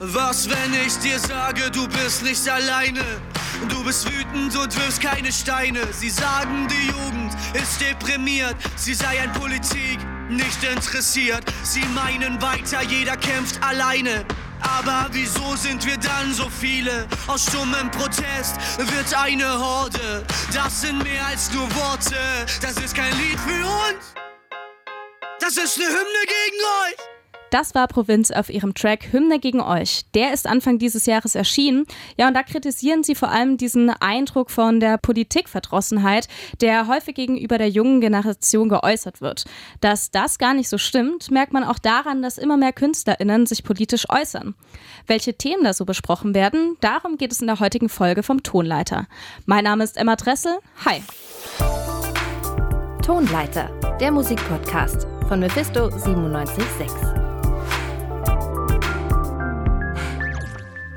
Was, wenn ich dir sage, du bist nicht alleine? Du bist wütend und wirfst keine Steine. Sie sagen, die Jugend ist deprimiert. Sie sei an Politik nicht interessiert. Sie meinen weiter, jeder kämpft alleine. Aber wieso sind wir dann so viele? Aus stummem Protest wird eine Horde. Das sind mehr als nur Worte. Das ist kein Lied für uns. Das ist eine Hymne gegen euch. Das war Provinz auf ihrem Track Hymne gegen euch. Der ist Anfang dieses Jahres erschienen. Ja, und da kritisieren sie vor allem diesen Eindruck von der Politikverdrossenheit, der häufig gegenüber der jungen Generation geäußert wird. Dass das gar nicht so stimmt, merkt man auch daran, dass immer mehr KünstlerInnen sich politisch äußern. Welche Themen da so besprochen werden, darum geht es in der heutigen Folge vom Tonleiter. Mein Name ist Emma Dressel. Hi. Tonleiter, der Musikpodcast von Mephisto 976.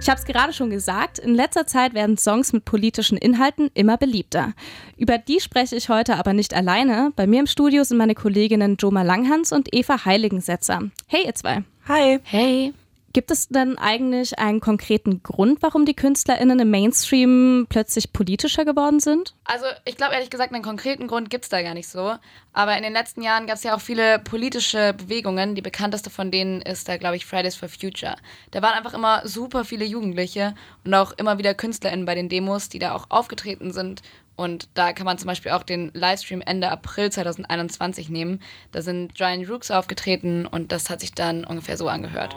Ich habe es gerade schon gesagt, in letzter Zeit werden Songs mit politischen Inhalten immer beliebter. Über die spreche ich heute aber nicht alleine. Bei mir im Studio sind meine Kolleginnen Joma Langhans und Eva Heiligensetzer. Hey ihr zwei. Hi. Hey. Gibt es denn eigentlich einen konkreten Grund, warum die KünstlerInnen im Mainstream plötzlich politischer geworden sind? Also, ich glaube ehrlich gesagt, einen konkreten Grund gibt es da gar nicht so. Aber in den letzten Jahren gab es ja auch viele politische Bewegungen. Die bekannteste von denen ist da, glaube ich, Fridays for Future. Da waren einfach immer super viele Jugendliche und auch immer wieder KünstlerInnen bei den Demos, die da auch aufgetreten sind und da kann man zum Beispiel auch den Livestream Ende April 2021 nehmen. Da sind Giant Rooks aufgetreten und das hat sich dann ungefähr so angehört.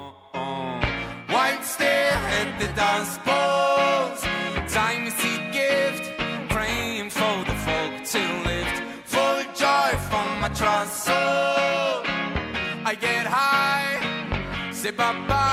At the dance balls. Time is a gift. Praying for the folk to lift. Full joy from my trust soul. I get high. Say bye bye.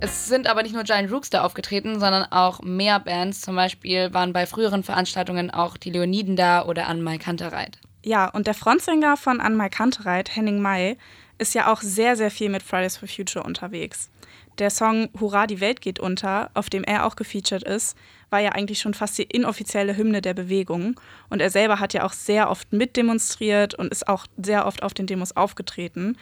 Es sind aber nicht nur Giant Rooks da aufgetreten, sondern auch mehr Bands. Zum Beispiel waren bei früheren Veranstaltungen auch die Leoniden da oder Anmai Kantereit. Ja, und der Frontsänger von Anmai Kantereit, Henning May, ist ja auch sehr, sehr viel mit Fridays for Future unterwegs. Der Song Hurra, die Welt geht unter, auf dem er auch gefeatured ist, war ja eigentlich schon fast die inoffizielle Hymne der Bewegung. Und er selber hat ja auch sehr oft mitdemonstriert und ist auch sehr oft auf den Demos aufgetreten.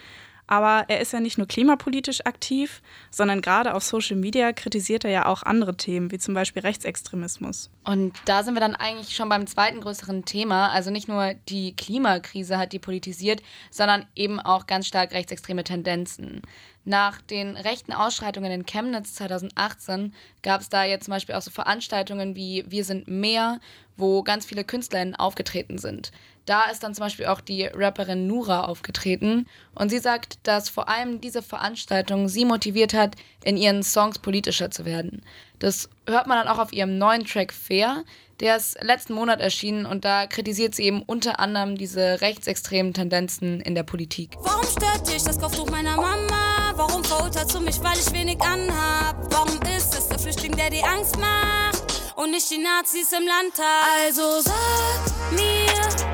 Aber er ist ja nicht nur klimapolitisch aktiv, sondern gerade auf Social Media kritisiert er ja auch andere Themen, wie zum Beispiel Rechtsextremismus. Und da sind wir dann eigentlich schon beim zweiten größeren Thema. Also nicht nur die Klimakrise hat die politisiert, sondern eben auch ganz stark rechtsextreme Tendenzen. Nach den rechten Ausschreitungen in Chemnitz 2018 gab es da jetzt zum Beispiel auch so Veranstaltungen wie Wir sind mehr, wo ganz viele KünstlerInnen aufgetreten sind. Da ist dann zum Beispiel auch die Rapperin Nura aufgetreten und sie sagt, dass vor allem diese Veranstaltung sie motiviert hat, in ihren Songs politischer zu werden. Das hört man dann auch auf ihrem neuen Track Fair. Der ist letzten Monat erschienen und da kritisiert sie eben unter anderem diese rechtsextremen Tendenzen in der Politik. Warum stört dich das Kopftuch meiner Mama? Warum verurteilst du mich, weil ich wenig anhab? Warum ist es der Flüchtling, der dir Angst macht? Und nicht die Nazis im Landtag. Also sag mir,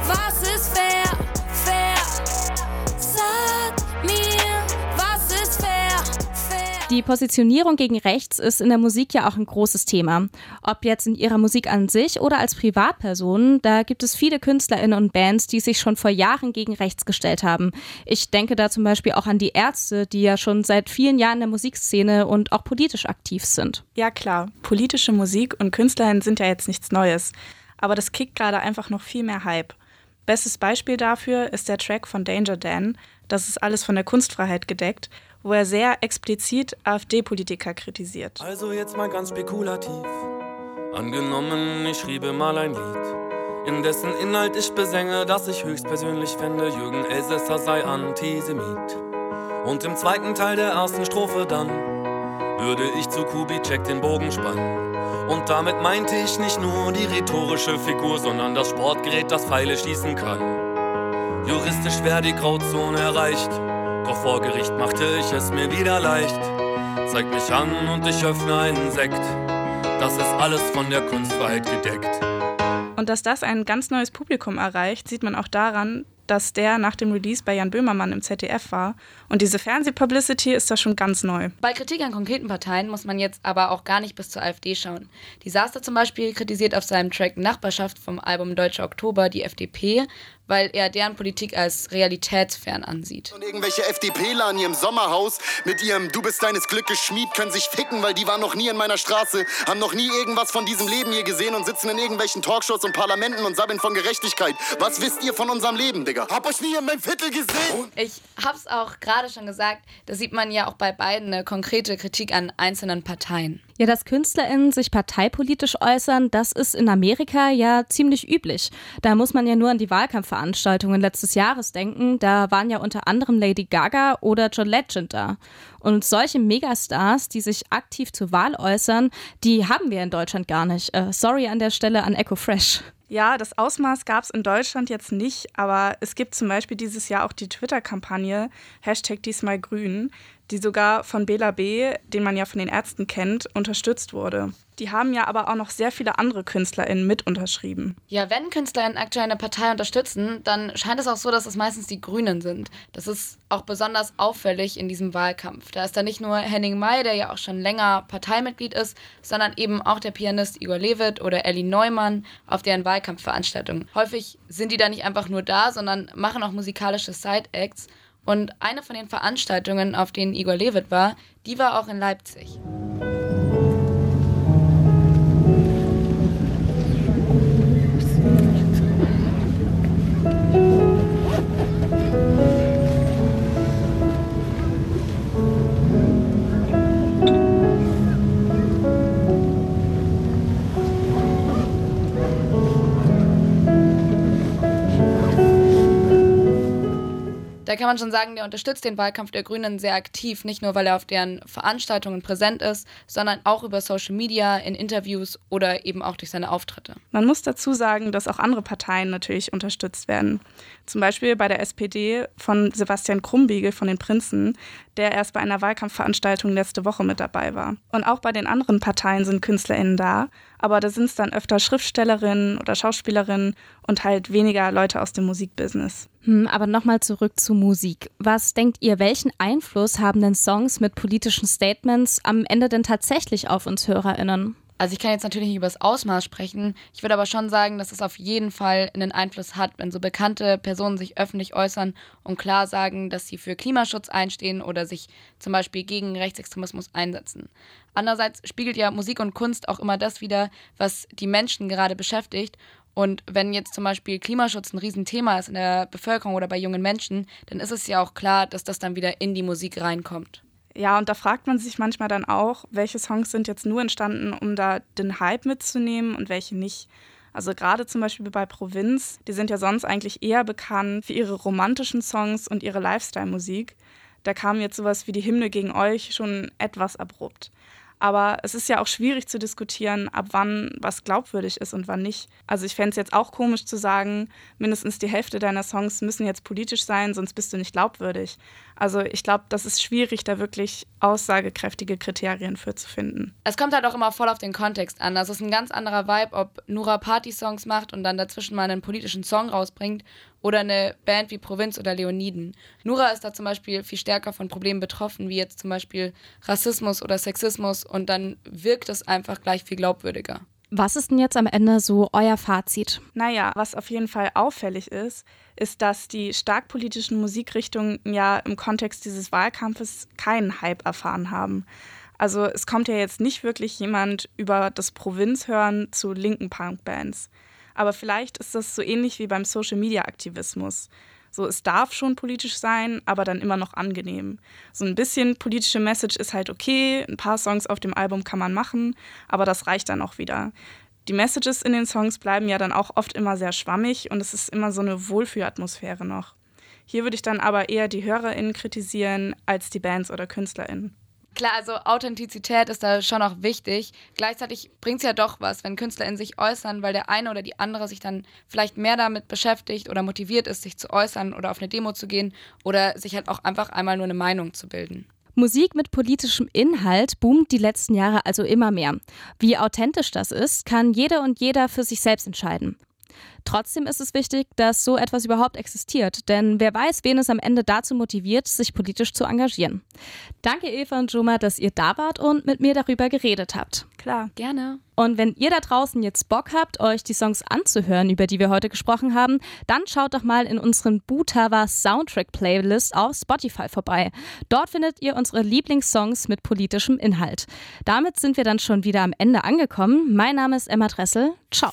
was ist fair? Die Positionierung gegen rechts ist in der Musik ja auch ein großes Thema. Ob jetzt in ihrer Musik an sich oder als Privatperson, da gibt es viele KünstlerInnen und Bands, die sich schon vor Jahren gegen rechts gestellt haben. Ich denke da zum Beispiel auch an die Ärzte, die ja schon seit vielen Jahren in der Musikszene und auch politisch aktiv sind. Ja klar, politische Musik und KünstlerInnen sind ja jetzt nichts Neues. Aber das kickt gerade einfach noch viel mehr Hype. Bestes Beispiel dafür ist der Track von Danger Dan. Das ist alles von der Kunstfreiheit gedeckt wo er sehr explizit AfD-Politiker kritisiert. Also jetzt mal ganz spekulativ. Angenommen, ich schriebe mal ein Lied, in dessen Inhalt ich besänge, dass ich höchstpersönlich fände, Jürgen Elsässer sei Antisemit. Und im zweiten Teil der ersten Strophe dann würde ich zu Kubitschek den Bogen spannen. Und damit meinte ich nicht nur die rhetorische Figur, sondern das Sportgerät, das Pfeile schießen kann. Juristisch wäre die Grauzone erreicht. Doch vor Gericht machte ich es mir wieder leicht. Zeig mich an und ich öffne einen Sekt. Das ist alles von der Kunstfreiheit gedeckt. Und dass das ein ganz neues Publikum erreicht, sieht man auch daran, dass der nach dem Release bei Jan Böhmermann im ZDF war. Und diese Fernsehpublicity ist da schon ganz neu. Bei Kritik an konkreten Parteien muss man jetzt aber auch gar nicht bis zur AfD schauen. Disaster zum Beispiel kritisiert auf seinem Track Nachbarschaft vom Album Deutscher Oktober die FDP, weil er deren Politik als realitätsfern ansieht. Und irgendwelche FDPler in ihrem Sommerhaus mit ihrem Du bist deines Glückes Schmied können sich ficken, weil die waren noch nie in meiner Straße, haben noch nie irgendwas von diesem Leben hier gesehen und sitzen in irgendwelchen Talkshows und Parlamenten und sabbeln von Gerechtigkeit. Was wisst ihr von unserem Leben, Digga? Hab euch nie in meinem Viertel gesehen. Ich hab's auch gerade schon gesagt, da sieht man ja auch bei beiden eine konkrete Kritik an einzelnen Parteien. Ja, dass KünstlerInnen sich parteipolitisch äußern, das ist in Amerika ja ziemlich üblich. Da muss man ja nur an die Wahlkampfveranstaltungen letztes Jahres denken. Da waren ja unter anderem Lady Gaga oder John Legend da. Und solche Megastars, die sich aktiv zur Wahl äußern, die haben wir in Deutschland gar nicht. Äh, sorry an der Stelle an Echo Fresh. Ja, das Ausmaß gab es in Deutschland jetzt nicht, aber es gibt zum Beispiel dieses Jahr auch die Twitter-Kampagne Hashtag diesmal grün, die sogar von Bela B., den man ja von den Ärzten kennt, unterstützt wurde. Die haben ja aber auch noch sehr viele andere KünstlerInnen mit unterschrieben. Ja, wenn KünstlerInnen aktuell eine Partei unterstützen, dann scheint es auch so, dass es meistens die Grünen sind. Das ist auch besonders auffällig in diesem Wahlkampf. Da ist da nicht nur Henning May, der ja auch schon länger Parteimitglied ist, sondern eben auch der Pianist Igor Levit oder Ellie Neumann auf deren Wahlkampfveranstaltungen. Häufig sind die da nicht einfach nur da, sondern machen auch musikalische Side-Acts. Und eine von den Veranstaltungen, auf denen Igor Levit war, die war auch in Leipzig. Da kann man schon sagen, der unterstützt den Wahlkampf der Grünen sehr aktiv, nicht nur weil er auf deren Veranstaltungen präsent ist, sondern auch über Social Media, in Interviews oder eben auch durch seine Auftritte. Man muss dazu sagen, dass auch andere Parteien natürlich unterstützt werden. Zum Beispiel bei der SPD von Sebastian Krumbiegel von den Prinzen, der erst bei einer Wahlkampfveranstaltung letzte Woche mit dabei war. Und auch bei den anderen Parteien sind KünstlerInnen da, aber da sind es dann öfter Schriftstellerinnen oder Schauspielerinnen und halt weniger Leute aus dem Musikbusiness. Hm, aber nochmal zurück zu Musik. Was denkt ihr, welchen Einfluss haben denn Songs mit politischen Statements am Ende denn tatsächlich auf uns HörerInnen? Also ich kann jetzt natürlich nicht über das Ausmaß sprechen. Ich würde aber schon sagen, dass es auf jeden Fall einen Einfluss hat, wenn so bekannte Personen sich öffentlich äußern und klar sagen, dass sie für Klimaschutz einstehen oder sich zum Beispiel gegen Rechtsextremismus einsetzen. Andererseits spiegelt ja Musik und Kunst auch immer das wider, was die Menschen gerade beschäftigt. Und wenn jetzt zum Beispiel Klimaschutz ein Riesenthema ist in der Bevölkerung oder bei jungen Menschen, dann ist es ja auch klar, dass das dann wieder in die Musik reinkommt. Ja, und da fragt man sich manchmal dann auch, welche Songs sind jetzt nur entstanden, um da den Hype mitzunehmen und welche nicht. Also gerade zum Beispiel bei Provinz, die sind ja sonst eigentlich eher bekannt für ihre romantischen Songs und ihre Lifestyle-Musik. Da kam jetzt sowas wie die Hymne gegen euch schon etwas abrupt. Aber es ist ja auch schwierig zu diskutieren, ab wann was glaubwürdig ist und wann nicht. Also ich fände es jetzt auch komisch zu sagen, mindestens die Hälfte deiner Songs müssen jetzt politisch sein, sonst bist du nicht glaubwürdig. Also ich glaube, das ist schwierig, da wirklich aussagekräftige Kriterien für zu finden. Es kommt halt auch immer voll auf den Kontext an. Das ist ein ganz anderer Vibe, ob Nura Party-Songs macht und dann dazwischen mal einen politischen Song rausbringt oder eine Band wie Provinz oder Leoniden. Nura ist da zum Beispiel viel stärker von Problemen betroffen, wie jetzt zum Beispiel Rassismus oder Sexismus und dann wirkt es einfach gleich viel glaubwürdiger. Was ist denn jetzt am Ende so euer Fazit? Naja, was auf jeden Fall auffällig ist, ist, dass die stark politischen Musikrichtungen ja im Kontext dieses Wahlkampfes keinen Hype erfahren haben. Also es kommt ja jetzt nicht wirklich jemand über das Provinzhören zu linken Punkbands. Aber vielleicht ist das so ähnlich wie beim Social-Media-Aktivismus. So, es darf schon politisch sein, aber dann immer noch angenehm. So ein bisschen politische Message ist halt okay, ein paar Songs auf dem Album kann man machen, aber das reicht dann auch wieder. Die Messages in den Songs bleiben ja dann auch oft immer sehr schwammig und es ist immer so eine Wohlfühlatmosphäre noch. Hier würde ich dann aber eher die HörerInnen kritisieren als die Bands oder KünstlerInnen. Klar, also Authentizität ist da schon auch wichtig. Gleichzeitig bringt es ja doch was, wenn Künstler in sich äußern, weil der eine oder die andere sich dann vielleicht mehr damit beschäftigt oder motiviert ist, sich zu äußern oder auf eine Demo zu gehen oder sich halt auch einfach einmal nur eine Meinung zu bilden. Musik mit politischem Inhalt boomt die letzten Jahre also immer mehr. Wie authentisch das ist, kann jeder und jeder für sich selbst entscheiden. Trotzdem ist es wichtig, dass so etwas überhaupt existiert, denn wer weiß, wen es am Ende dazu motiviert, sich politisch zu engagieren. Danke Eva und Juma, dass ihr da wart und mit mir darüber geredet habt. Klar. Gerne. Und wenn ihr da draußen jetzt Bock habt, euch die Songs anzuhören, über die wir heute gesprochen haben, dann schaut doch mal in unseren Butava Soundtrack Playlist auf Spotify vorbei. Dort findet ihr unsere Lieblingssongs mit politischem Inhalt. Damit sind wir dann schon wieder am Ende angekommen. Mein Name ist Emma Dressel. Ciao.